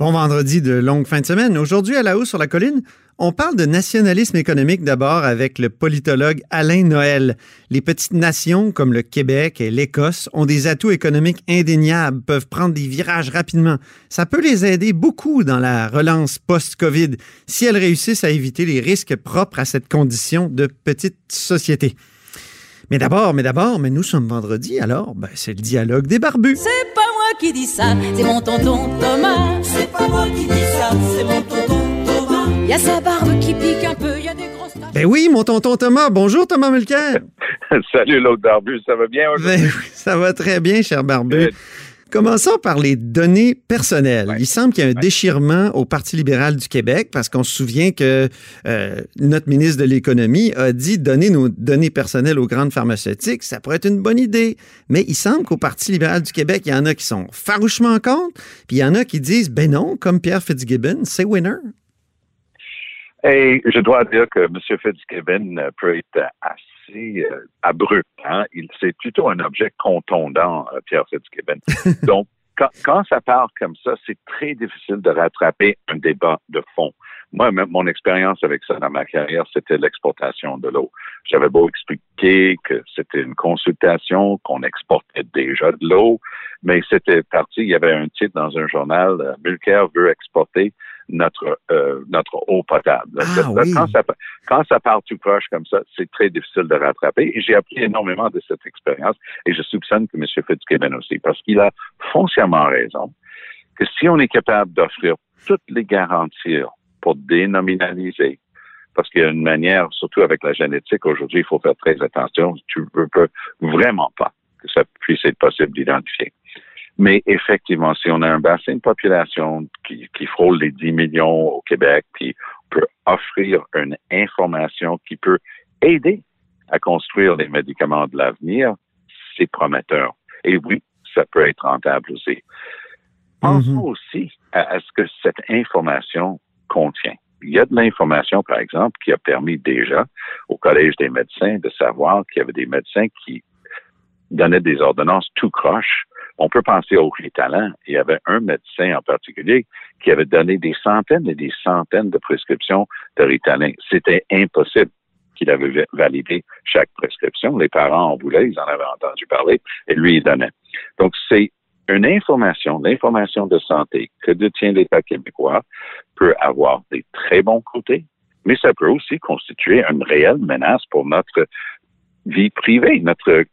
Bon vendredi de longue fin de semaine. Aujourd'hui, à la hausse sur la colline, on parle de nationalisme économique d'abord avec le politologue Alain Noël. Les petites nations comme le Québec et l'Écosse ont des atouts économiques indéniables, peuvent prendre des virages rapidement. Ça peut les aider beaucoup dans la relance post-COVID si elles réussissent à éviter les risques propres à cette condition de petite société. Mais d'abord, mais d'abord, mais nous sommes vendredi, alors ben, c'est le dialogue des barbus. Qui dis ça, c'est mon tonton Thomas. C'est pas moi qui dis ça, c'est mon tonton Thomas. Y a sa barbe qui pique un peu, y a des grosses taches. Ben oui, mon tonton Thomas. Bonjour Thomas Mulcair. Salut l'autre barbu, ça va bien aujourd'hui? Ben oui, ça va très bien, cher barbu. Euh, Commençons par les données personnelles. Ouais. Il semble qu'il y a un déchirement au Parti libéral du Québec parce qu'on se souvient que euh, notre ministre de l'Économie a dit donner nos données personnelles aux grandes pharmaceutiques, ça pourrait être une bonne idée. Mais il semble qu'au Parti libéral du Québec, il y en a qui sont farouchement contre, puis il y en a qui disent ben non, comme Pierre Fitzgibbon, c'est winner. Et je dois dire que M. Fitzgibbon peut être assez euh, abrupt. Hein? C'est plutôt un objet contondant, euh, Pierre Fitzgibbon. Donc, quand, quand ça part comme ça, c'est très difficile de rattraper un débat de fond. Moi, même mon expérience avec ça dans ma carrière, c'était l'exportation de l'eau. J'avais beau expliquer que c'était une consultation, qu'on exportait déjà de l'eau, mais c'était parti, il y avait un titre dans un journal, euh, Mulcair veut exporter notre euh, notre eau potable. Ah, oui. quand, ça, quand ça part tout proche comme ça, c'est très difficile de rattraper. Et j'ai appris énormément de cette expérience et je soupçonne que M. Fitzgibbon aussi, parce qu'il a foncièrement raison que si on est capable d'offrir toutes les garanties pour dénominaliser, parce qu'il y a une manière, surtout avec la génétique, aujourd'hui, il faut faire très attention. Tu ne peux vraiment pas que ça puisse être possible d'identifier. Mais effectivement, si on a un bassin de population qui, qui frôle les 10 millions au Québec, puis on peut offrir une information qui peut aider à construire les médicaments de l'avenir, c'est prometteur. Et oui, ça peut être rentable aussi. Pensons Mhm. aussi à, à ce que cette information contient. Il y a de l'information, par exemple, qui a permis déjà au Collège des médecins de savoir qu'il y avait des médecins qui donnaient des ordonnances tout croche. On peut penser au Ritalin. Il y avait un médecin en particulier qui avait donné des centaines et des centaines de prescriptions de Ritalin. C'était impossible qu'il avait va- validé chaque prescription. Les parents en voulaient, ils en avaient entendu parler, et lui, il donnait. Donc, c'est une information, l'information de santé que détient l'État québécois peut avoir des très bons côtés, mais ça peut aussi constituer une réelle menace pour notre vie privée, notre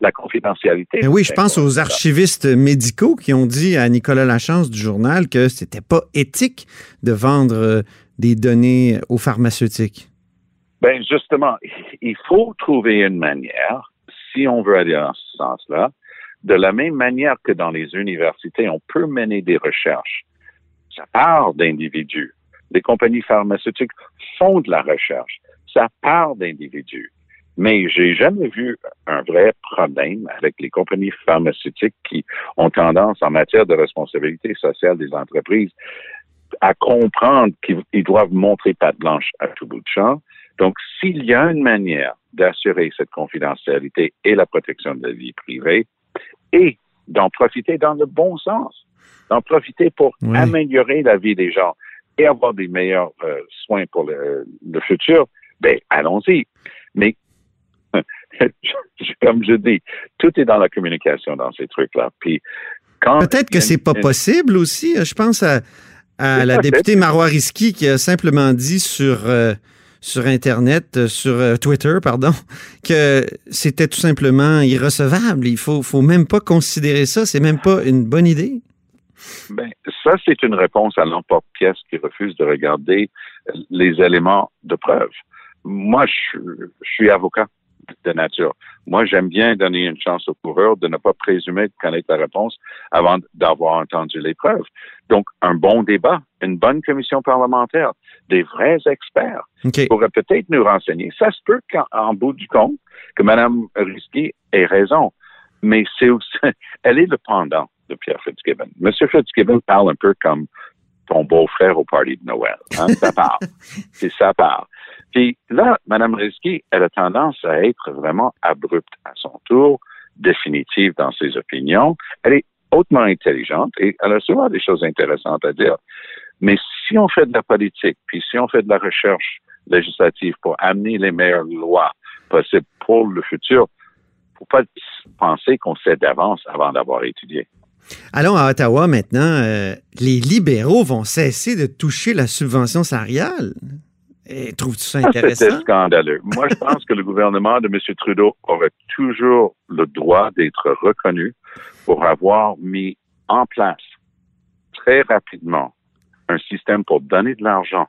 la confidentialité. Ben oui, je pense aux archivistes médicaux qui ont dit à Nicolas Lachance du journal que c'était pas éthique de vendre euh, des données aux pharmaceutiques. Ben justement, il faut trouver une manière, si on veut aller dans ce sens-là, de la même manière que dans les universités, on peut mener des recherches. Ça part d'individus. Les compagnies pharmaceutiques font de la recherche. Ça part d'individus. Mais j'ai jamais vu un vrai problème avec les compagnies pharmaceutiques qui ont tendance, en matière de responsabilité sociale des entreprises, à comprendre qu'ils ils doivent montrer patte blanche à tout bout de champ. Donc, s'il y a une manière d'assurer cette confidentialité et la protection de la vie privée, et d'en profiter dans le bon sens, d'en profiter pour Oui. améliorer la vie des gens et avoir des meilleurs euh, soins pour le, le futur, ben allons-y. Mais comme je dis, tout est dans la communication dans ces trucs-là. Puis Peut-être que c'est pas une- possible aussi. Je pense à, la députée Marois Risky qui a simplement dit sur, euh, sur Internet, euh, sur euh, Twitter, pardon, que c'était tout simplement irrecevable. Il faut, faut même pas considérer ça. C'est même pas une bonne idée. Ben, ça, c'est une réponse à l'emporte-pièce qui refuse de regarder les éléments de preuve. Moi, je suis avocat de nature. Moi, j'aime bien donner une chance au coureur de ne pas présumer de connaître la réponse avant d'avoir entendu les preuves. Donc, un bon débat, une bonne commission parlementaire, des vrais experts OK. pourraient peut-être nous renseigner. Ça se peut qu'en en bout du compte, que Mme Risky ait raison, mais c'est aussi, elle est le pendant de Pierre Fitzgibbon. M. Fitzgibbon parle un peu comme ton beau-frère au party de Noël. Hein? Ça part. C'est ça part. Puis là, Mme Risky, elle a tendance à être vraiment abrupte à son tour, définitive dans ses opinions. Elle est hautement intelligente et elle a souvent des choses intéressantes à dire. Mais si on fait de la politique, puis si on fait de la recherche législative pour amener les meilleures lois possibles pour le futur, faut pas penser qu'on sait d'avance avant d'avoir étudié. Allons à Ottawa maintenant. Euh, les libéraux vont cesser de toucher la subvention salariale. Trouves-tu ça intéressant? C'était scandaleux. Moi, je pense que le gouvernement de M. Trudeau aurait toujours le droit d'être reconnu pour avoir mis en place très rapidement un système pour donner de l'argent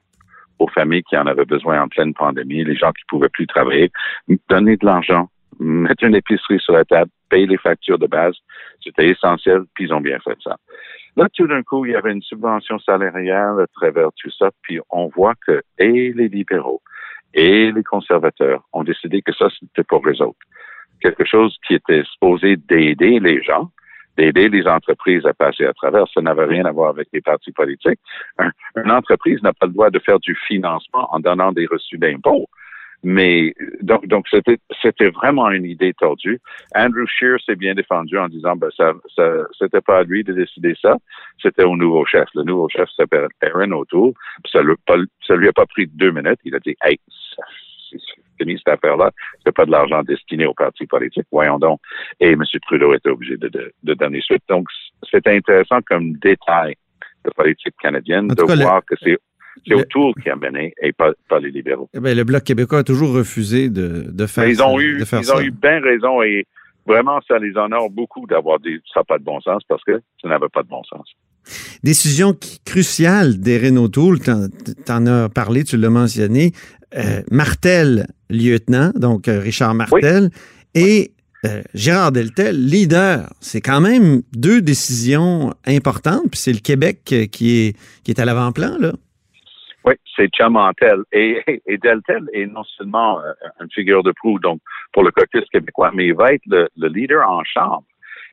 aux familles qui en avaient besoin en pleine pandémie, les gens qui pouvaient plus travailler, donner de l'argent, mettre une épicerie sur la table, payer les factures de base. C'était essentiel, puis ils ont bien fait ça. Là, tout d'un coup, il y avait une subvention salariale à travers tout ça, puis on voit que et les libéraux et les conservateurs ont décidé que ça, c'était pour eux autres. Quelque chose qui était supposé d'aider les gens, d'aider les entreprises à passer à travers. Ça n'avait rien à voir avec les partis politiques. une entreprise n'a pas le droit de faire du financement en donnant des reçus d'impôts. Mais donc, donc c'était, c'était vraiment une idée tordue. Andrew Scheer s'est bien défendu en disant ben ça, ça c'était pas à lui de décider ça, c'était au nouveau chef. Le nouveau chef s'appelle Aaron O'Toole. Ça, lui, ça lui a pas pris deux minutes. Il a dit hey, c'est fini cette affaire-là. C'est pas de l'argent destiné aux partis politiques. Voyons donc. Et M. Trudeau était obligé de, de, de donner suite. Donc, c'est intéressant comme détail de politique canadienne de voir que c'est c'est autour qui a mené et pas, les libéraux. Eh le Bloc québécois a toujours refusé de, faire ils ont eu, ils ont eu bien raison et vraiment, ça les honore beaucoup d'avoir dit ça n'a pas de bon sens parce que ça n'avait pas de bon sens. Décision cruciale d'Erin O'Toole, tu en, as parlé, tu l'as mentionné. Euh, Martel, lieutenant, donc euh, Richard Martel, et euh, Gérard Deltel, leader. C'est quand même deux décisions importantes, puis c'est le Québec qui est, qui est à l'avant-plan, là. Oui, c'est Chamantel. Et, et Deltel est non seulement euh, une figure de proue donc pour le caucus québécois, mais il va être le, leader en chambre.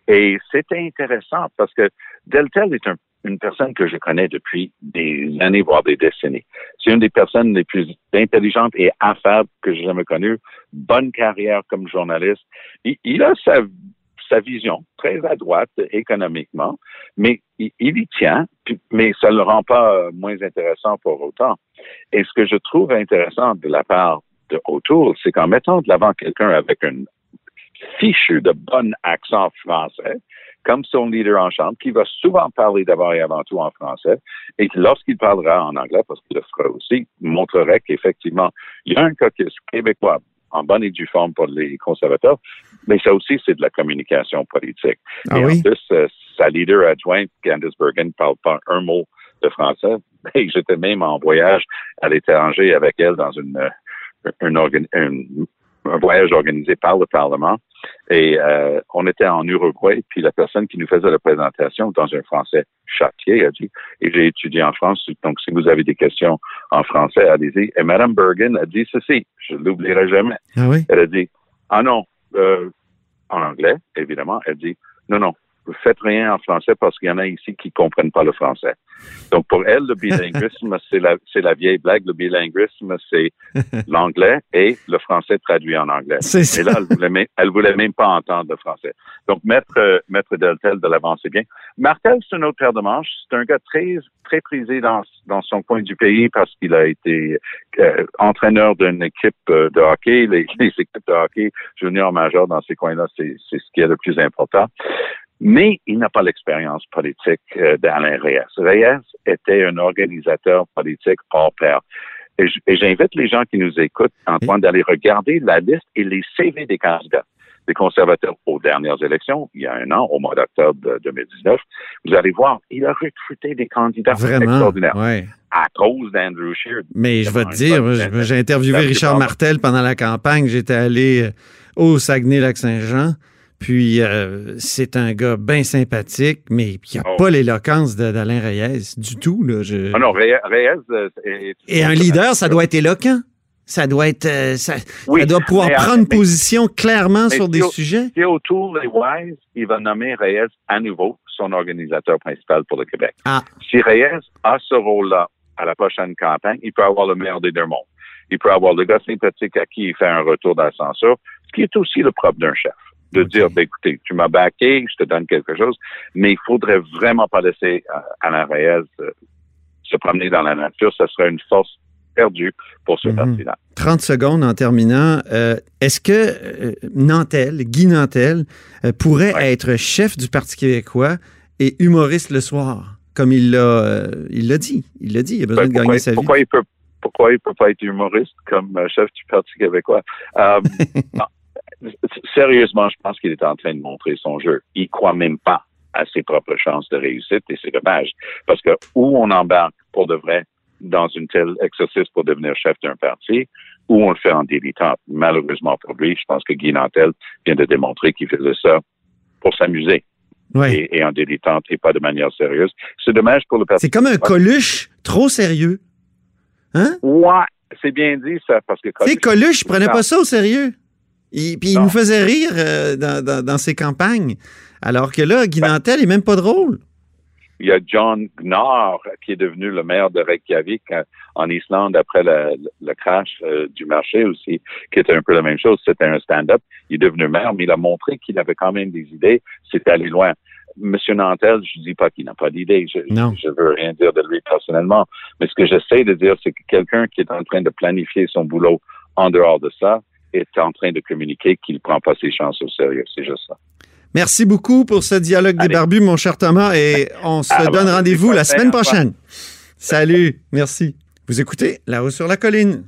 Et c'était intéressant parce que Deltel est une personne que je connais depuis des années, voire des décennies. C'est une des personnes les plus intelligentes et affables que j'ai jamais connues. Bonne carrière comme journaliste. Il, il a sa sa vision, très à droite économiquement, mais il, y tient, mais ça ne le rend pas euh, moins intéressant pour autant. Et ce que je trouve intéressant de la part de O'Toole, c'est qu'en mettant de l'avant quelqu'un avec un fichu de bon accent français, comme son leader en chambre, qui va souvent parler d'abord et avant tout en français, et lorsqu'il parlera en anglais, parce qu'il le fera aussi, montrerait qu'effectivement, il y a un caucus québécois en bonne et due forme pour les conservateurs, mais ça aussi, c'est de la communication politique. Ah et oui? en plus, euh, sa leader adjointe, Candice Bergen, parle pas un mot de français. Et j'étais même en voyage à l'étranger avec elle dans une, euh, une, une, un voyage organisé par le Parlement. Et euh, on était en Uruguay, puis la personne qui nous faisait la présentation dans un français châtier a dit, et j'ai étudié en France, donc si vous avez des questions en français, allez-y. Et Mme Bergen a dit ceci, je ne l'oublierai jamais. Ah oui? Elle a dit, ah non, euh, en anglais, évidemment, elle dit, non, non, faites rien en français parce qu'il y en a ici qui comprennent pas le français. Donc, pour elle, le bilinguisme, c'est la, c'est la vieille blague. Le bilinguisme, c'est l'anglais et le français traduit en anglais. Et là, elle voulait, même, elle voulait même pas entendre le français. Donc, Maître, euh, Maître Deltel de l'avant, c'est bien. Martel, c'est un autre paire de manches. C'est un gars très, très prisé dans, dans son coin du pays parce qu'il a été euh, entraîneur d'une équipe euh, de hockey. Les, les équipes de hockey junior majeur dans ces coins-là, c'est, c'est ce qui est le plus important mais il n'a pas l'expérience politique euh, d'Alain Reyes. Reyes était un organisateur politique hors pair. Et j'invite les gens qui nous écoutent, Antoine, d'aller regarder la liste et les CV des candidats des conservateurs aux dernières élections, il y a un an, au mois d'octobre 2019. Vous allez voir, il a recruté des candidats Vraiment, extraordinaires. Ouais. À cause d'Andrew Scheer. Mais je vais te dire, j'ai interviewé Richard Martel pendant la campagne. J'étais allé euh, au Saguenay-Lac-Saint-Jean. Puis euh, c'est un gars bien sympathique, mais il n'a Oh. pas l'éloquence d'Alain Reyes du tout. Là. Je- Ah non, Reyes, Reyes euh, est- Et un leader, ça doit être éloquent. Ça doit être, euh, ça, Oui, ça doit pouvoir mais, prendre mais- position clairement sur des sujets. Si autour des Wise, il va nommer Reyes à nouveau son organisateur principal pour le Québec. Ah. Si Reyes a ce rôle-là à la prochaine campagne, il peut avoir le meilleur des deux mondes. Il peut avoir le gars sympathique à qui il fait un retour d'ascenseur, ce qui est aussi le propre d'un chef. De dire, ben, écoutez, tu m'as baqué, je te donne quelque chose, mais il faudrait vraiment pas laisser euh, Alain Reyes euh, se promener dans la nature. Ça serait une force perdue pour ce Mhm. parti-là. 30 secondes en terminant. Euh, Est-ce que euh, Nantel, Guy Nantel, euh, pourrait Ouais. être chef du Parti québécois et humoriste le soir, comme il l'a il l'a dit? Il l'a dit, il a besoin Ben, de gagner sa vie. pourquoi il peut pourquoi il peut pas être humoriste comme chef du Parti québécois? Euh, non. Sérieusement, je pense qu'il est en train de montrer son jeu. Il croit même pas à ses propres chances de réussite et c'est dommage. Parce que où on embarque pour de vrai dans une tel exercice pour devenir chef d'un parti, ou on le fait en dilettante. Malheureusement pour lui, je pense que Guy Nantel vient de démontrer qu'il faisait ça pour s'amuser et, et en dilettante et pas de manière sérieuse. C'est dommage pour le Parti C'est comme un Coluche trop sérieux. Hein? Ouais, c'est bien dit ça, parce que Coluche, prenait Non. pas ça au sérieux. Il, puis il nous faisait rire euh, dans, dans- dans ses campagnes. Alors que là, Guy Ben. Nantel est même pas drôle. il y a John Gnar qui est devenu le maire de Reykjavik euh, en Islande après le, le crash euh, du marché aussi, qui était un peu la même chose. C'était un stand-up. Il est devenu maire, mais il a montré qu'il avait quand même des idées. C'était allé loin. Monsieur Nantel, je dis pas qu'il n'a pas d'idées. Je, je veux rien dire de lui personnellement. Mais ce que j'essaie de dire, c'est que quelqu'un qui est en train de planifier son boulot en dehors de ça est en train de communiquer qu'il prend pas ses chances au sérieux. C'est juste ça. Merci beaucoup pour ce dialogue des Allez. barbus, mon cher Thomas, et on se Ah, donne bon, rendez-vous la semaine prochaine. Salut, merci. Vous écoutez La Haut sur la colline.